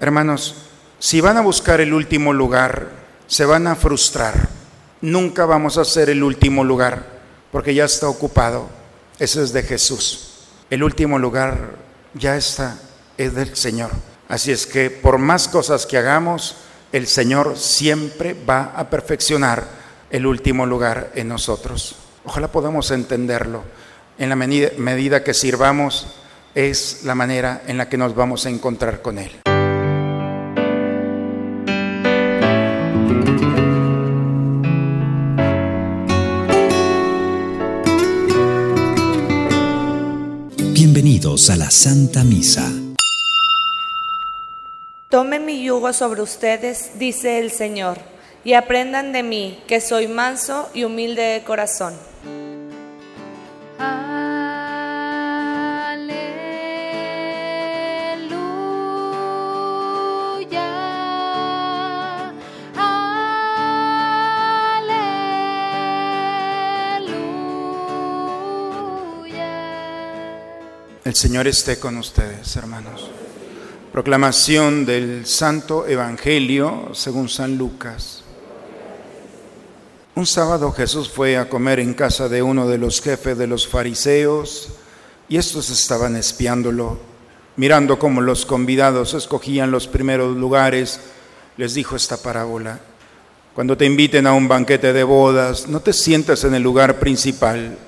Hermanos, si van a buscar el último lugar, se van a frustrar. Nunca vamos a ser el último lugar, porque ya está ocupado. Ese es de Jesús. El último lugar ya está, es del Señor. Así es que por más cosas que hagamos, el Señor siempre va a perfeccionar el último lugar en nosotros. Ojalá podamos entenderlo. En la medida que sirvamos, es la manera en la que nos vamos a encontrar con Él. Bienvenidos a la Santa Misa. Tomen mi yugo sobre ustedes, dice el Señor, y aprendan de mí, que soy manso y humilde de corazón El Señor esté con ustedes, hermanos. Proclamación del Santo Evangelio según San Lucas. Un sábado Jesús fue a comer en casa de uno de los jefes de los fariseos y estos estaban espiándolo, mirando cómo los convidados escogían los primeros lugares. Les dijo esta parábola. Cuando te inviten a un banquete de bodas, no te sientas en el lugar principal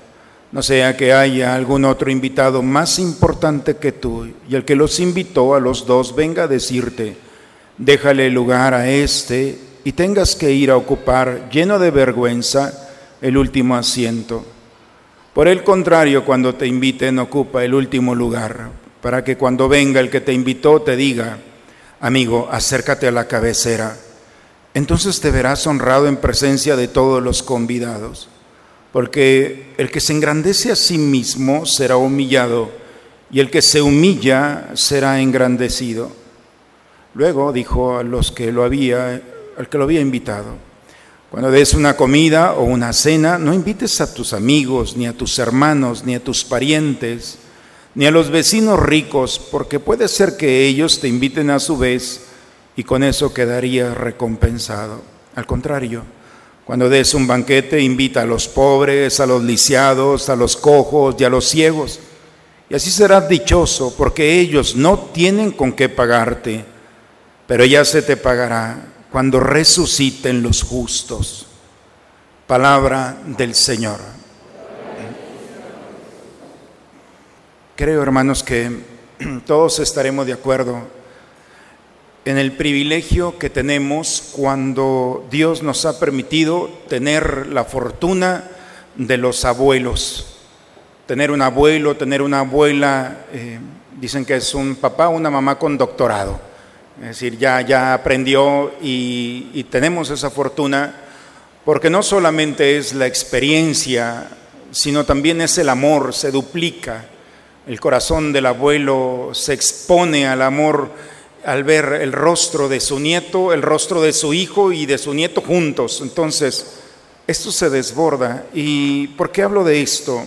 no sea que haya algún otro invitado más importante que tú y el que los invitó a los dos venga a decirte, déjale lugar a este y tengas que ir a ocupar, lleno de vergüenza, el último asiento. Por el contrario, cuando te inviten, ocupa el último lugar, para que cuando venga el que te invitó te diga, amigo, acércate a la cabecera. Entonces te verás honrado en presencia de todos los convidados porque el que se engrandece a sí mismo será humillado y el que se humilla será engrandecido. Luego dijo a los que lo había, al que lo había invitado, cuando des una comida o una cena, no invites a tus amigos, ni a tus hermanos, ni a tus parientes, ni a los vecinos ricos, porque puede ser que ellos te inviten a su vez y con eso quedarías recompensado. Al contrario, cuando des un banquete, invita a los pobres, a los lisiados, a los cojos y a los ciegos. Y así serás dichoso, porque ellos no tienen con qué pagarte, pero ya se te pagará cuando resuciten los justos. Palabra del Señor. Creo, hermanos, que todos estaremos de acuerdo en el privilegio que tenemos cuando Dios nos ha permitido tener la fortuna de los abuelos. Tener un abuelo, tener una abuela, eh, dicen que es un papá o una mamá con doctorado. Es decir, ya, ya aprendió y, y tenemos esa fortuna porque no solamente es la experiencia, sino también es el amor, se duplica. El corazón del abuelo se expone al amor al ver el rostro de su nieto, el rostro de su hijo y de su nieto juntos. Entonces, esto se desborda. ¿Y por qué hablo de esto?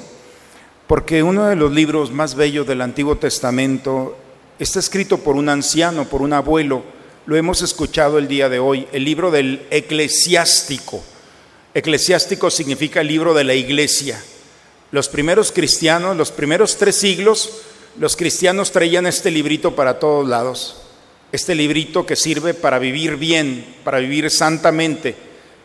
Porque uno de los libros más bellos del Antiguo Testamento está escrito por un anciano, por un abuelo. Lo hemos escuchado el día de hoy, el libro del eclesiástico. Eclesiástico significa libro de la iglesia. Los primeros cristianos, los primeros tres siglos, los cristianos traían este librito para todos lados este librito que sirve para vivir bien, para vivir santamente.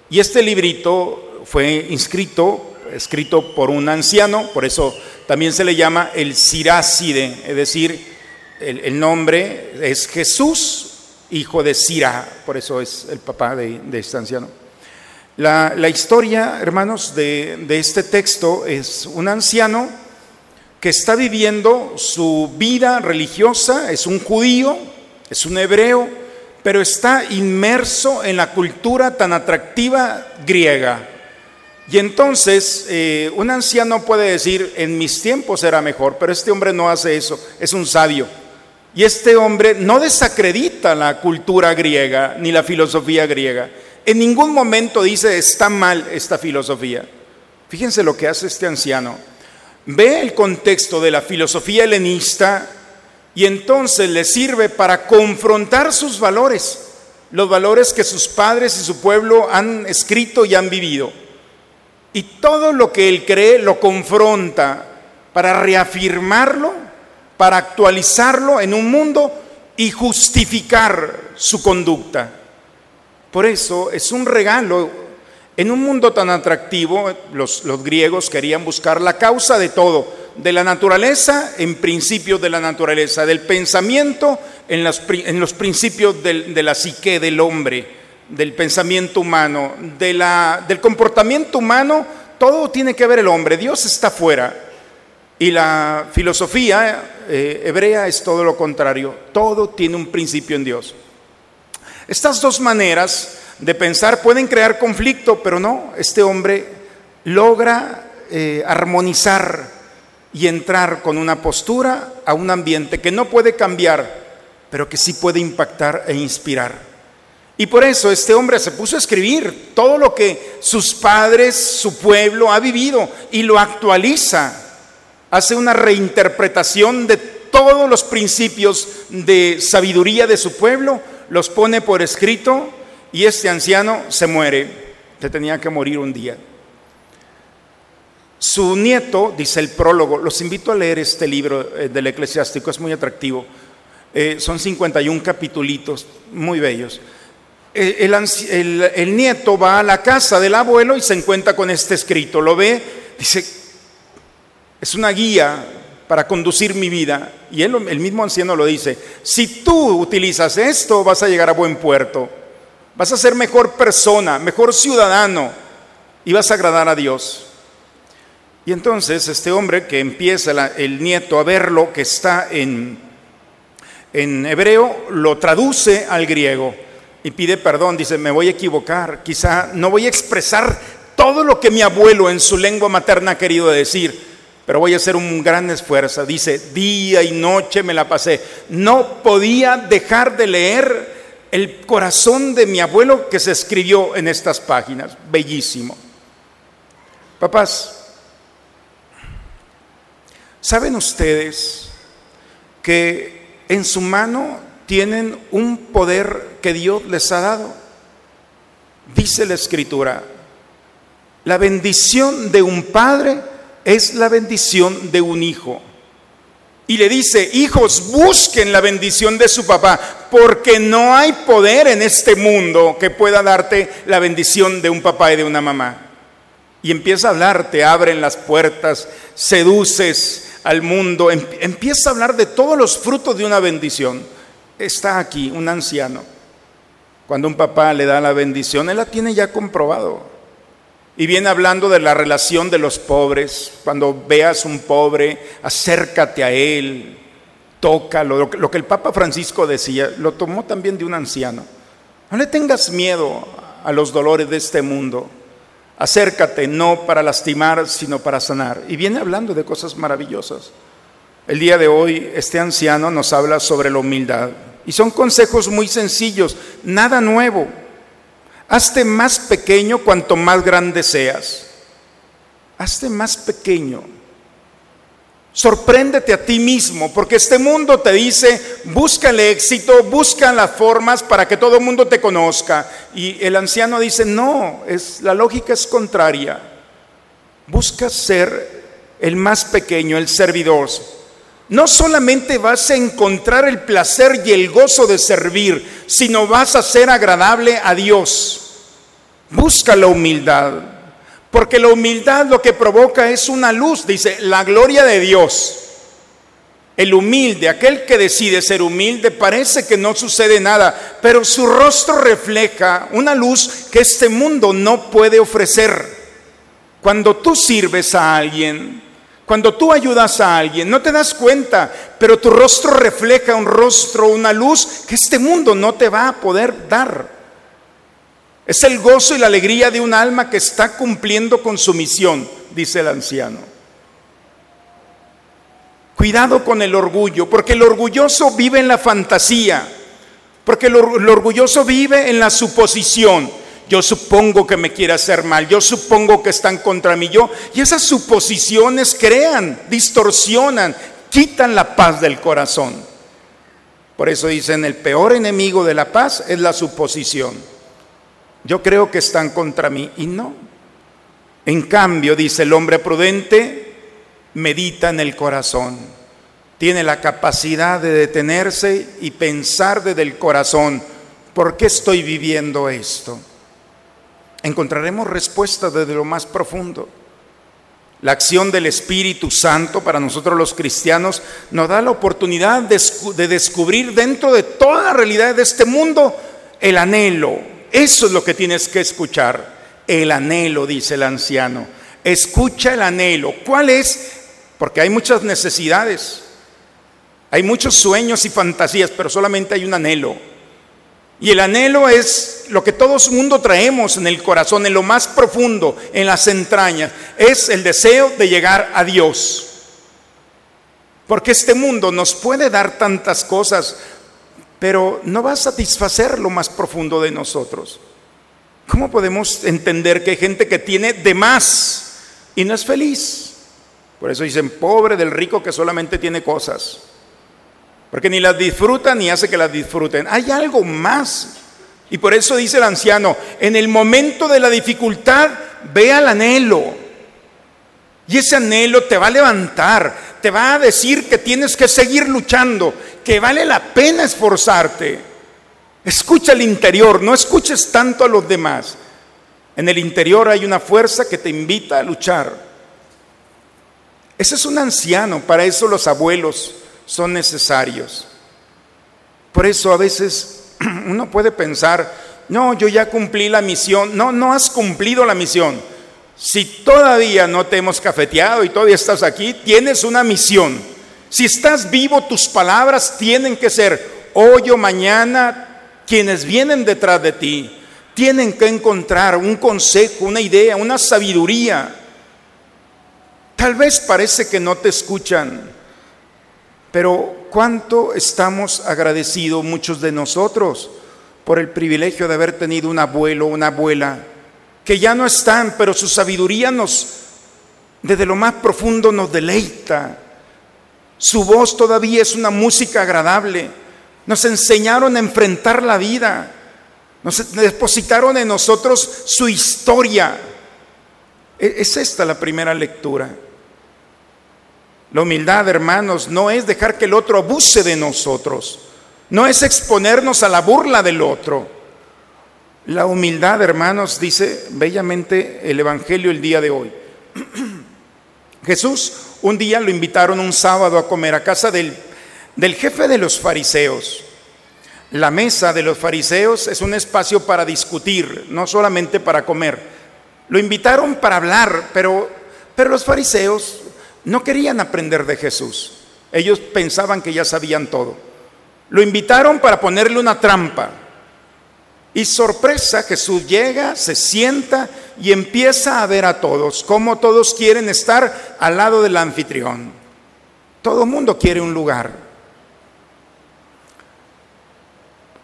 Y este librito fue inscrito, escrito por un anciano, por eso también se le llama el Siráside, es decir, el, nombre es Jesús, hijo de Sira, por eso es el papá de, este anciano. La, historia, hermanos, de, de este texto es un anciano que está viviendo su vida religiosa, es un judío, es un hebreo, pero está inmerso en la cultura tan atractiva griega. Y entonces eh, un anciano puede decir, en mis tiempos era mejor, pero este hombre no hace eso, es un sabio. Y este hombre no desacredita la cultura griega ni la filosofía griega. En ningún momento dice, está mal esta filosofía. Fíjense lo que hace este anciano. Ve el contexto de la filosofía helenista y entonces le sirve para confrontar sus valores, los valores que sus padres y su pueblo han escrito y han vivido. Y todo lo que él cree lo confronta para reafirmarlo, para actualizarlo en un mundo y justificar su conducta. Por eso es un regalo. En un mundo tan atractivo, los, griegos querían buscar la causa de todo, de la naturaleza en principios de la naturaleza, del pensamiento en los, principios de la psique del hombre, del pensamiento humano, del comportamiento humano, todo tiene que ver el hombre, Dios está fuera. Y la filosofía eh, hebrea es todo lo contrario, todo tiene un principio en Dios. Estas dos maneras de pensar pueden crear conflicto, pero no, este hombre logra eh, armonizar y entrar con una postura a un ambiente que no puede cambiar, pero que sí puede impactar e inspirar. Y por eso este hombre se puso a escribir todo lo que sus padres, su pueblo ha vivido y lo actualiza. Hace una reinterpretación de todos los principios de sabiduría de su pueblo, los pone por escrito y este anciano se muere. Se tenía que morir un día. Su nieto, dice el prólogo, los invito a leer este libro eh, del eclesiástico, es muy atractivo. Eh, son 51 capitulitos muy bellos. Eh, el, nieto va a la casa del abuelo y se encuentra con este escrito. Lo ve, dice, es una guía para conducir mi vida. Y él, el mismo anciano lo dice, si tú utilizas esto vas a llegar a buen puerto. Vas a ser mejor persona, mejor ciudadano y vas a agradar a Dios. Y entonces este hombre que empieza el nieto a ver lo que está en, en hebreo, lo traduce al griego y pide perdón, dice, me voy a equivocar, quizá no voy a expresar todo lo que mi abuelo en su lengua materna ha querido decir, pero voy a hacer un gran esfuerzo. Dice, día y noche me la pasé. No podía dejar de leer el corazón de mi abuelo que se escribió en estas páginas. Bellísimo. Papás, ¿Saben ustedes que en su mano tienen un poder que Dios les ha dado? Dice la escritura, la bendición de un padre es la bendición de un hijo. Y le dice, hijos, busquen la bendición de su papá, porque no hay poder en este mundo que pueda darte la bendición de un papá y de una mamá. Y empieza a hablar, te abren las puertas, seduces, al mundo, em, empieza a hablar de todos los frutos de una bendición. Está aquí un anciano. Cuando un papá le da la bendición, él la tiene ya comprobado. Y viene hablando de la relación de los pobres. Cuando veas un pobre, acércate a él, tócalo. Lo que el Papa Francisco decía, lo tomó también de un anciano. No le tengas miedo a los dolores de este mundo. Acércate no para lastimar, sino para sanar. Y viene hablando de cosas maravillosas. El día de hoy este anciano nos habla sobre la humildad. Y son consejos muy sencillos, nada nuevo. Hazte más pequeño cuanto más grande seas. Hazte más pequeño. Sorpréndete a ti mismo, porque este mundo te dice, busca el éxito, busca las formas para que todo el mundo te conozca. Y el anciano dice, no, es, la lógica es contraria. Busca ser el más pequeño, el servidor. No solamente vas a encontrar el placer y el gozo de servir, sino vas a ser agradable a Dios. Busca la humildad. Porque la humildad lo que provoca es una luz, dice, la gloria de Dios. El humilde, aquel que decide ser humilde, parece que no sucede nada, pero su rostro refleja una luz que este mundo no puede ofrecer. Cuando tú sirves a alguien, cuando tú ayudas a alguien, no te das cuenta, pero tu rostro refleja un rostro, una luz que este mundo no te va a poder dar. Es el gozo y la alegría de un alma que está cumpliendo con su misión, dice el anciano. Cuidado con el orgullo, porque el orgulloso vive en la fantasía, porque el, orgulloso vive en la suposición. Yo supongo que me quiere hacer mal, yo supongo que están contra mí, yo. Y esas suposiciones crean, distorsionan, quitan la paz del corazón. Por eso dicen, el peor enemigo de la paz es la suposición. Yo creo que están contra mí y no. En cambio, dice el hombre prudente, medita en el corazón. Tiene la capacidad de detenerse y pensar desde el corazón, ¿por qué estoy viviendo esto? Encontraremos respuestas desde lo más profundo. La acción del Espíritu Santo para nosotros los cristianos nos da la oportunidad de, descubrir dentro de toda la realidad de este mundo el anhelo. Eso es lo que tienes que escuchar. El anhelo, dice el anciano. Escucha el anhelo. ¿Cuál es? Porque hay muchas necesidades. Hay muchos sueños y fantasías, pero solamente hay un anhelo. Y el anhelo es lo que todo mundo traemos en el corazón, en lo más profundo, en las entrañas. Es el deseo de llegar a Dios. Porque este mundo nos puede dar tantas cosas, pero no va a satisfacer lo más profundo de nosotros. ¿Cómo podemos entender que hay gente que tiene de más y no es feliz? Por eso dicen, pobre del rico que solamente tiene cosas porque ni las disfruta ni hace que las disfruten. Hay algo más. Y por eso dice el anciano, en el momento de la dificultad, ve al anhelo. Y ese anhelo te va a levantar, te va a decir que tienes que seguir luchando, que vale la pena esforzarte. Escucha el interior, no escuches tanto a los demás. En el interior hay una fuerza que te invita a luchar. Ese es un anciano, para eso los abuelos son necesarios. Por eso a veces uno puede pensar, no, yo ya cumplí la misión. No, no has cumplido la misión. Si todavía no te hemos cafeteado y todavía estás aquí, tienes una misión. Si estás vivo, tus palabras tienen que ser hoy o mañana. Quienes vienen detrás de ti tienen que encontrar un consejo, una idea, una sabiduría. Tal vez parece que no te escuchan, pero ¿cuánto estamos agradecidos muchos de nosotros por el privilegio de haber tenido un abuelo, una abuela, que ya no están, pero su sabiduría nos, desde lo más profundo, nos deleita. Su voz todavía es una música agradable. Nos enseñaron a enfrentar la vida. Nos depositaron en nosotros su historia. E-, es esta la primera lectura. La humildad, hermanos, no es dejar que el otro abuse de nosotros, no es exponernos a la burla del otro. La humildad, hermanos, dice bellamente el Evangelio el día de hoy. Jesús un día lo invitaron un sábado a comer a casa del, del jefe de los fariseos. La mesa de los fariseos es un espacio para discutir, no solamente para comer. Lo invitaron para hablar, pero, pero los fariseos no querían aprender de Jesús. Ellos pensaban que ya sabían todo. Lo invitaron para ponerle una trampa. Y sorpresa, Jesús llega, se sienta y empieza a ver a todos, como todos quieren estar al lado del anfitrión. Todo mundo quiere un lugar.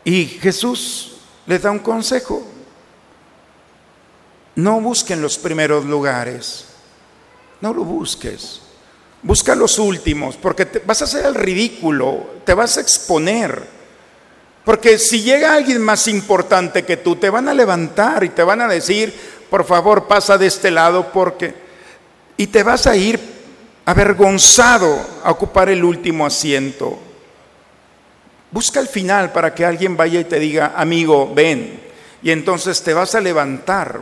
Y Jesús les da un consejo. No busquen los primeros lugares. No lo busques. Busca los últimos, porque te, vas a hacer el ridículo, te vas a exponer. Porque si llega alguien más importante que tú, te van a levantar y te van a decir, por favor, pasa de este lado porque... Y te vas a ir avergonzado a ocupar el último asiento. Busca el final para que alguien vaya y te diga, amigo, ven. Y entonces te vas a levantar,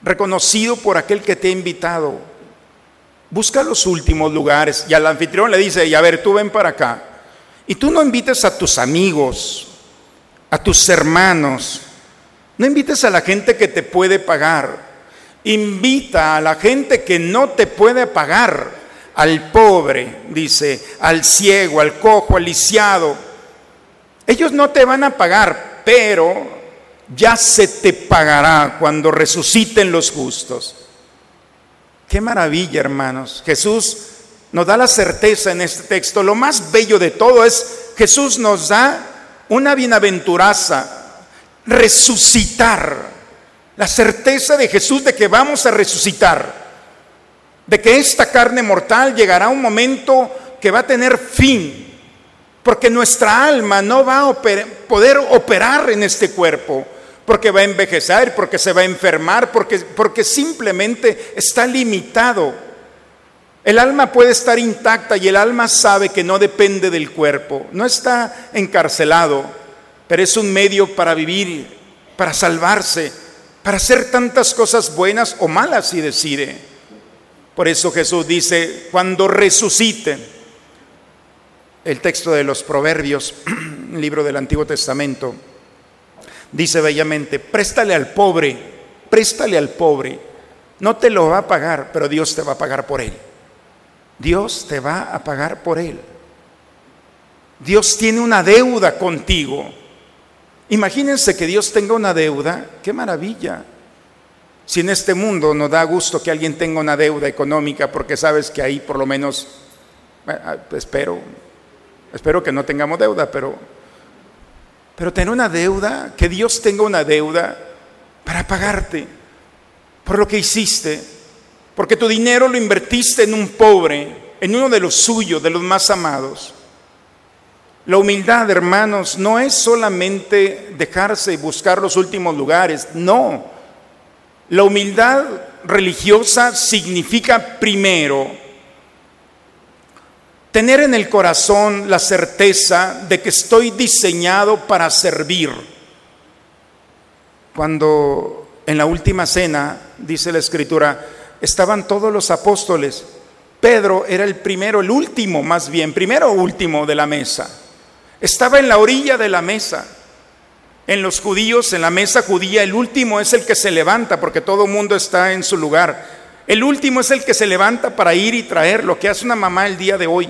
reconocido por aquel que te ha invitado Busca los últimos lugares y al anfitrión le dice, y a ver, tú ven para acá. Y tú no invites a tus amigos, a tus hermanos, no invites a la gente que te puede pagar. Invita a la gente que no te puede pagar, al pobre, dice, al ciego, al cojo, al lisiado. Ellos no te van a pagar, pero ya se te pagará cuando resuciten los justos. Qué maravilla, hermanos. Jesús nos da la certeza en este texto. Lo más bello de todo es Jesús nos da una bienaventuraza, resucitar. La certeza de Jesús de que vamos a resucitar. De que esta carne mortal llegará un momento que va a tener fin. porque nuestra alma no va a poder operar en este cuerpo, porque va a envejecer, porque se va a enfermar, porque, porque simplemente está limitado. El alma puede estar intacta y el alma sabe que no depende del cuerpo, no está encarcelado, pero es un medio para vivir, para salvarse, para hacer tantas cosas buenas o malas si decide. Por eso Jesús dice, cuando resucite, el texto de los Proverbios, libro del Antiguo Testamento, dice bellamente, préstale al pobre, préstale al pobre. No te lo va a pagar, pero Dios te va a pagar por él. Dios te va a pagar por él. Dios tiene una deuda contigo. Imagínense que Dios tenga una deuda, qué maravilla. Si en este mundo nos da gusto que alguien tenga una deuda económica, porque sabes que ahí por lo menos, ah, espero, espero que no tengamos deuda, pero pero tener una deuda, que Dios tenga una deuda para pagarte por lo que hiciste, porque tu dinero lo invertiste en un pobre, en uno de los suyos, de los más amados. La humildad, hermanos, no es solamente dejarse buscar los últimos lugares, no. La humildad religiosa significa primero Tener en el corazón la certeza de que estoy diseñado para servir. Cuando en la última cena, dice la escritura, estaban todos los apóstoles, Pedro era el primero, el último más bien, primero o último de la mesa. Estaba en la orilla de la mesa. En los judíos, en la mesa judía, el último es el que se levanta porque todo mundo está en su lugar. El último es el que se levanta para ir y traer lo que hace una mamá el día de hoy.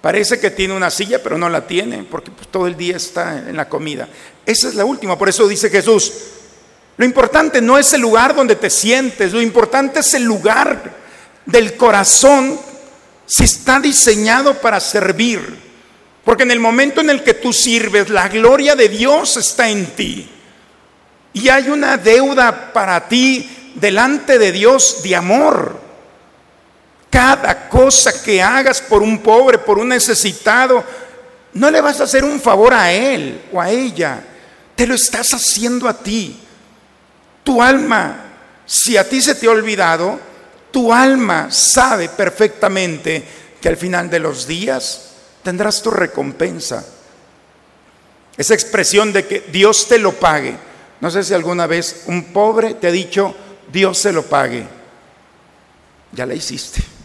Parece que tiene una silla, pero no la tiene, porque pues, todo el día está en la comida. Esa es la última, por eso dice Jesús, lo importante no es el lugar donde te sientes, lo importante es el lugar del corazón si está diseñado para servir. Porque en el momento en el que tú sirves, la gloria de Dios está en ti. Y hay una deuda para ti delante de Dios de amor. Cada cosa que hagas por un pobre, por un necesitado, no le vas a hacer un favor a él o a ella, te lo estás haciendo a ti. Tu alma, si a ti se te ha olvidado, tu alma sabe perfectamente que al final de los días tendrás tu recompensa. Esa expresión de que Dios te lo pague. No sé si alguna vez un pobre te ha dicho, Dios se lo pague. Ya la hiciste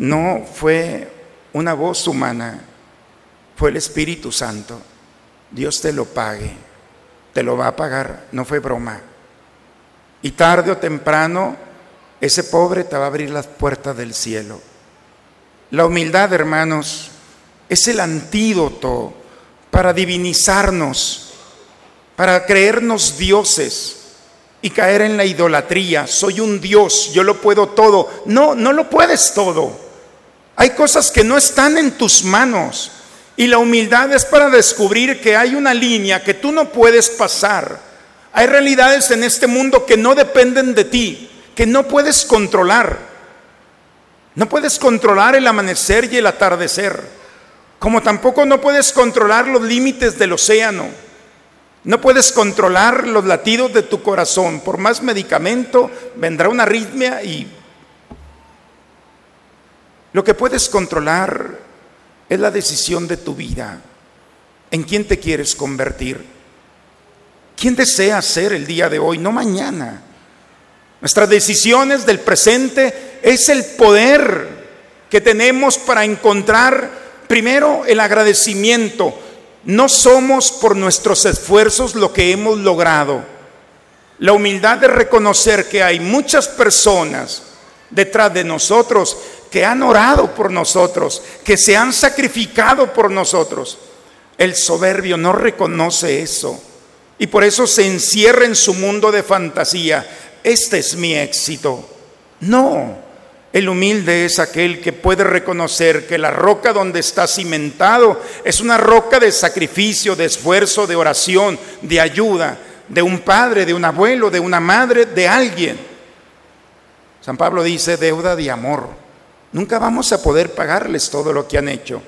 no fue una voz humana, fue el Espíritu Santo. Dios te lo pague, te lo va a pagar, no fue broma. Y tarde o temprano, ese pobre te va a abrir las puertas del cielo. La humildad, hermanos, es el antídoto para divinizarnos, para creernos dioses y caer en la idolatría. Soy un Dios, yo lo puedo todo. No, no lo puedes todo. Hay cosas que no están en tus manos. Y la humildad es para descubrir que hay una línea que tú no puedes pasar. Hay realidades en este mundo que no dependen de ti, que no puedes controlar. No puedes controlar el amanecer y el atardecer, como tampoco no puedes controlar los límites del océano. No puedes controlar los latidos de tu corazón. Por más medicamento vendrá una arritmia y lo que puedes controlar es la decisión de tu vida. ¿En quién te quieres convertir? ¿Quién deseas ser el día de hoy, no mañana? Nuestras decisiones del presente es el poder que tenemos para encontrar primero el agradecimiento. No somos por nuestros esfuerzos lo que hemos logrado. La humildad de reconocer que hay muchas personas detrás de nosotros que han orado por nosotros, que se han sacrificado por nosotros. El soberbio no reconoce eso y por eso se encierra en su mundo de fantasía. Este es mi éxito. No, el humilde es aquel que puede reconocer que la roca donde está cimentado es una roca de sacrificio, de esfuerzo, de oración, de ayuda, de un padre, de un abuelo, de una madre, de alguien. San Pablo dice deuda de amor. Nunca vamos a poder pagarles todo lo que han hecho.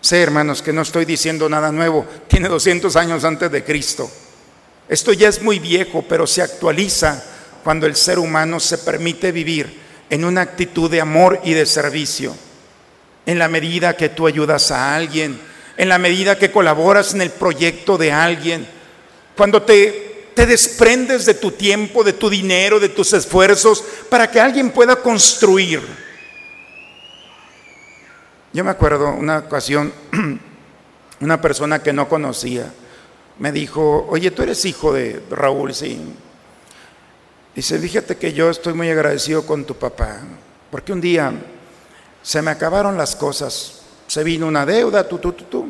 Sé, hermanos, que no estoy diciendo nada nuevo. Tiene 200 años antes de Cristo. Esto ya es muy viejo, pero se actualiza cuando el ser humano se permite vivir en una actitud de amor y de servicio. En la medida que tú ayudas a alguien, en la medida que colaboras en el proyecto de alguien, cuando te, te desprendes de tu tiempo, de tu dinero, de tus esfuerzos, para que alguien pueda construir. Yo me acuerdo una ocasión, una persona que no conocía, me dijo, oye, tú eres hijo de Raúl, sí. Dice, fíjate que yo estoy muy agradecido con tu papá, porque un día se me acabaron las cosas, se vino una deuda, tú, tú, tú, tú.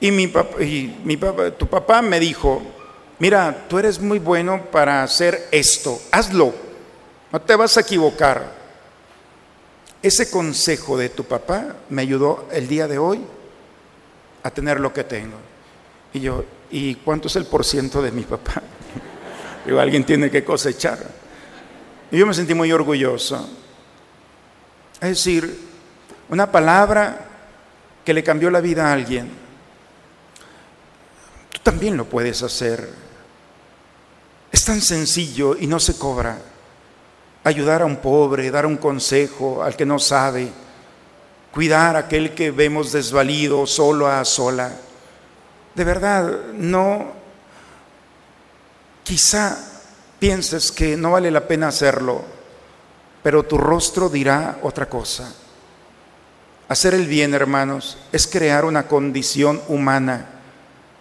Y, mi papá, y mi papá, tu papá me dijo, mira, tú eres muy bueno para hacer esto, hazlo, no te vas a equivocar. Ese consejo de tu papá me ayudó el día de hoy a tener lo que tengo. Y yo, ¿y cuánto es el porciento de mi papá? Digo, alguien tiene que cosechar. Y yo me sentí muy orgulloso. Es decir, una palabra que le cambió la vida a alguien. Tú también lo puedes hacer. Es tan sencillo y no se cobra. Ayudar a un pobre, dar un consejo al que no sabe, cuidar a aquel que vemos desvalido, solo a sola. De verdad, no, quizá pienses que no vale la pena hacerlo, pero tu rostro dirá otra cosa. Hacer el bien, hermanos, es crear una condición humana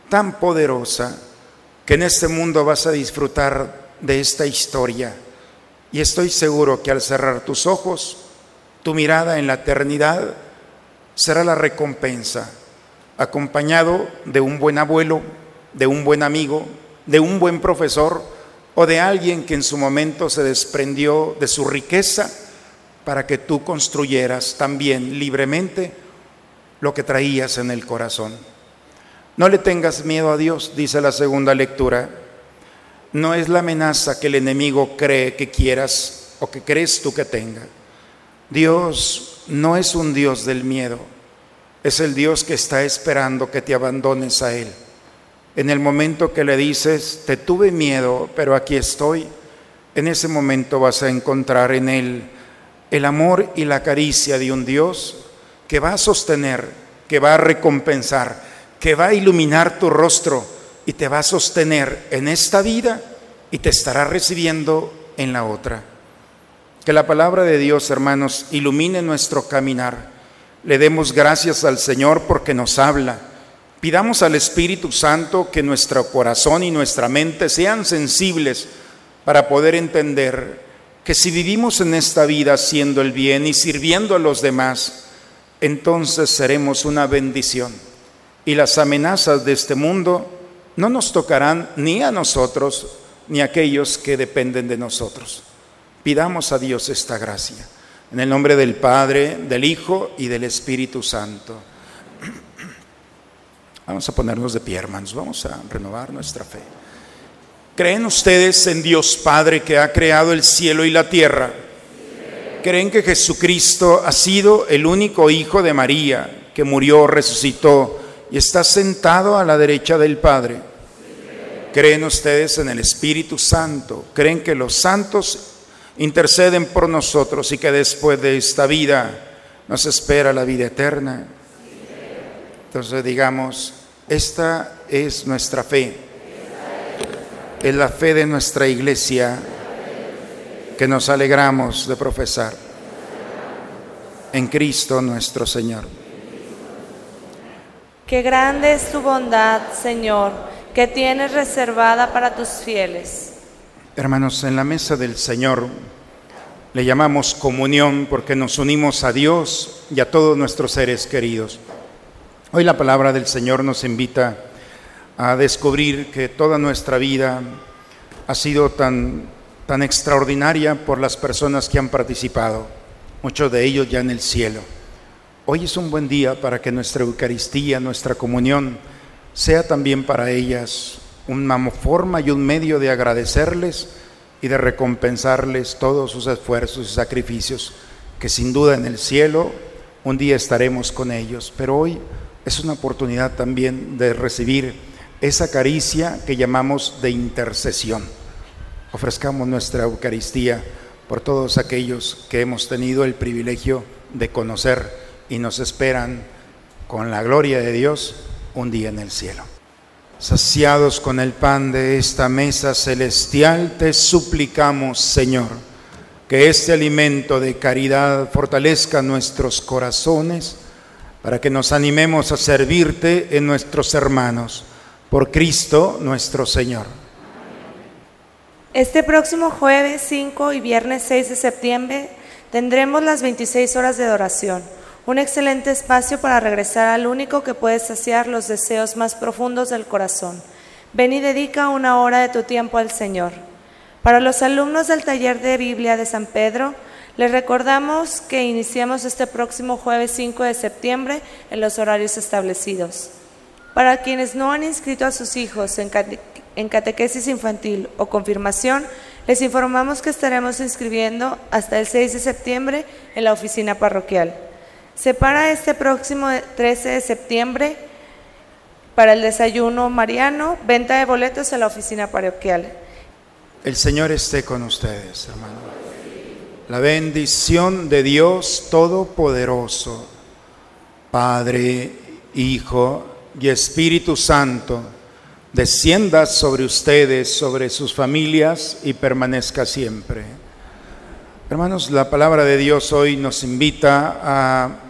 tan poderosa que en este mundo vas a disfrutar de esta historia. Y estoy seguro que al cerrar tus ojos, tu mirada en la eternidad será la recompensa acompañado de un buen abuelo, de un buen amigo, de un buen profesor o de alguien que en su momento se desprendió de su riqueza para que tú construyeras también libremente lo que traías en el corazón. No le tengas miedo a Dios, dice la segunda lectura. No es la amenaza que el enemigo cree que quieras o que crees tú que tenga. Dios no es un Dios del miedo es el Dios que está esperando que te abandones a Él. En el momento que le dices, te tuve miedo, pero aquí estoy, en ese momento vas a encontrar en Él el amor y la caricia de un Dios que va a sostener, que va a recompensar, que va a iluminar tu rostro y te va a sostener en esta vida y te estará recibiendo en la otra. Que la palabra de Dios, hermanos, ilumine nuestro caminar le demos gracias al Señor porque nos habla. Pidamos al Espíritu Santo que nuestro corazón y nuestra mente sean sensibles para poder entender que si vivimos en esta vida haciendo el bien y sirviendo a los demás, entonces seremos una bendición. Y las amenazas de este mundo no nos tocarán ni a nosotros ni a aquellos que dependen de nosotros. Pidamos a Dios esta gracia. En el nombre del Padre, del Hijo y del Espíritu Santo. Vamos a ponernos de pie, hermanos. Vamos a renovar nuestra fe. ¿Creen ustedes en Dios Padre que ha creado el cielo y la tierra? ¿Creen que Jesucristo ha sido el único Hijo de María que murió, resucitó y está sentado a la derecha del Padre? ¿Creen ustedes en el Espíritu Santo? ¿Creen que los santos interceden por nosotros y que después de esta vida nos espera la vida eterna. Entonces digamos, esta es nuestra fe, es la fe de nuestra iglesia que nos alegramos de profesar en Cristo nuestro Señor. Qué grande es tu bondad, Señor, que tienes reservada para tus fieles. Hermanos, en la mesa del Señor le llamamos comunión porque nos unimos a Dios y a todos nuestros seres queridos. Hoy la palabra del Señor nos invita a descubrir que toda nuestra vida ha sido tan, tan extraordinaria por las personas que han participado, muchos de ellos ya en el cielo. Hoy es un buen día para que nuestra Eucaristía, nuestra comunión, sea también para ellas una forma y un medio de agradecerles y de recompensarles todos sus esfuerzos y sacrificios que sin duda en el cielo un día estaremos con ellos, pero hoy es una oportunidad también de recibir esa caricia que llamamos de intercesión. Ofrezcamos nuestra Eucaristía por todos aquellos que hemos tenido el privilegio de conocer y nos esperan con la gloria de Dios un día en el cielo. Saciados con el pan de esta mesa celestial, te suplicamos, Señor, que este alimento de caridad fortalezca nuestros corazones para que nos animemos a servirte en nuestros hermanos. Por Cristo nuestro Señor. Este próximo jueves 5 y viernes 6 de septiembre tendremos las 26 horas de adoración, un excelente espacio para regresar al único que puede saciar los deseos más profundos del corazón. Ven y dedica una hora de tu tiempo al Señor. Para los alumnos del taller de Biblia de San Pedro, les recordamos que iniciamos este próximo jueves 5 de septiembre en los horarios establecidos. Para quienes no han inscrito a sus hijos en, catequesis infantil o confirmación, les informamos que estaremos inscribiendo hasta el 6 de septiembre en la oficina parroquial. Se para este próximo 13 de septiembre para el desayuno mariano, venta de boletos en la oficina parroquial. El Señor esté con ustedes, hermanos. La bendición de Dios Todopoderoso, Padre, Hijo y Espíritu Santo, descienda sobre ustedes, sobre sus familias y permanezca siempre. Hermanos, la palabra de Dios hoy nos invita a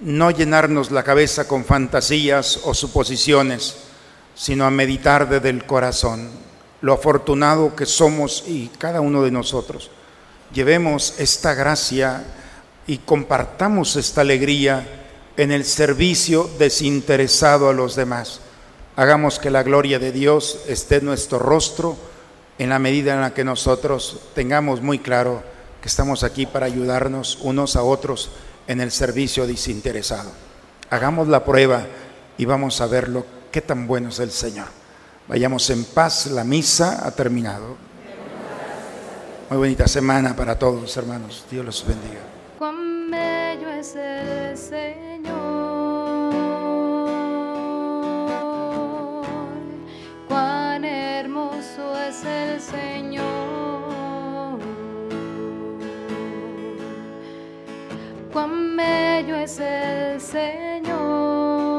no llenarnos la cabeza con fantasías o suposiciones, sino a meditar desde el corazón lo afortunado que somos y cada uno de nosotros. Llevemos esta gracia y compartamos esta alegría en el servicio desinteresado a los demás. Hagamos que la gloria de Dios esté en nuestro rostro en la medida en la que nosotros tengamos muy claro que estamos aquí para ayudarnos unos a otros en el servicio desinteresado. Hagamos la prueba y vamos a ver lo qué tan bueno es el Señor. Vayamos en paz, la misa ha terminado. Muy bonita semana para todos, hermanos. Dios los bendiga. Cuán bello es el Señor, cuán hermoso es el Señor, cuán bello es el Señor.